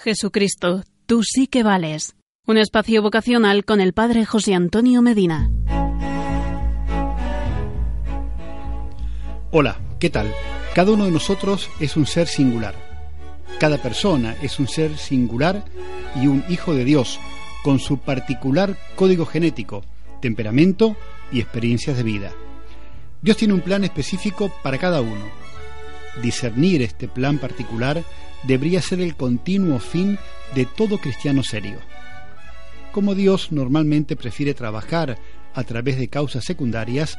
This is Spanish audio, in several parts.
Jesucristo, tú sí que vales. Un espacio vocacional con el Padre José Antonio Medina. Hola, ¿qué tal? Cada uno de nosotros es un ser singular. Cada persona es un ser singular y un hijo de Dios, con su particular código genético, temperamento y experiencias de vida. Dios tiene un plan específico para cada uno. Discernir este plan particular debería ser el continuo fin de todo cristiano serio. Como Dios normalmente prefiere trabajar a través de causas secundarias,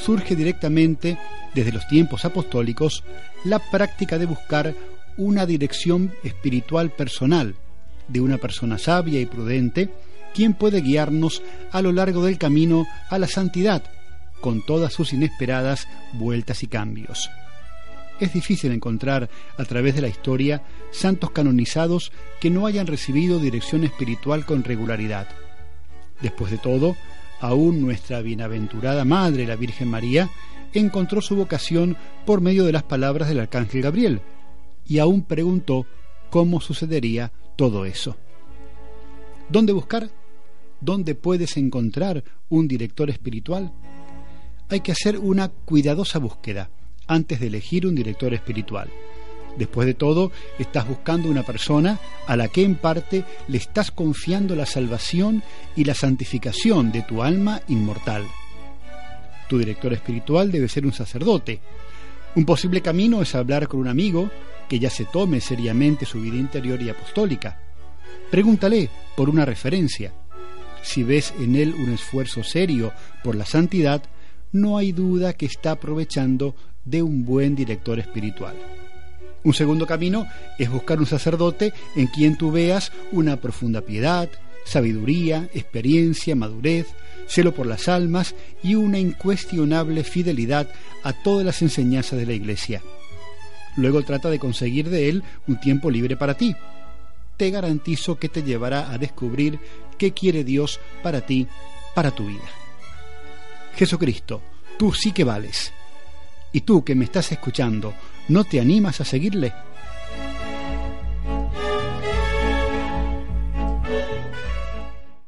surge directamente desde los tiempos apostólicos la práctica de buscar una dirección espiritual personal de una persona sabia y prudente, quien puede guiarnos a lo largo del camino a la santidad, con todas sus inesperadas vueltas y cambios. Es difícil encontrar a través de la historia santos canonizados que no hayan recibido dirección espiritual con regularidad. Después de todo, aún nuestra bienaventurada Madre, la Virgen María, encontró su vocación por medio de las palabras del Arcángel Gabriel, y aún preguntó cómo sucedería todo eso. ¿Dónde buscar? ¿Dónde puedes encontrar un director espiritual? Hay que hacer una cuidadosa búsqueda antes de elegir un director espiritual. Después de todo, estás buscando una persona a la que en parte le estás confiando la salvación y la santificación de tu alma inmortal. Tu director espiritual debe ser un sacerdote. Un posible camino es hablar con un amigo que ya se tome seriamente su vida interior y apostólica. Pregúntale por una referencia. Si ves en él un esfuerzo serio por la santidad, no hay duda que está aprovechando de un buen director espiritual. Un segundo camino es buscar un sacerdote en quien tú veas una profunda piedad, sabiduría, experiencia, madurez, celo por las almas y una incuestionable fidelidad a todas las enseñanzas de la Iglesia. Luego trata de conseguir de él un tiempo libre para ti. Te garantizo que te llevará a descubrir qué quiere Dios para ti, para tu vida. Jesucristo, tú sí que vales. ¿Y tú que me estás escuchando, no te animas a seguirle?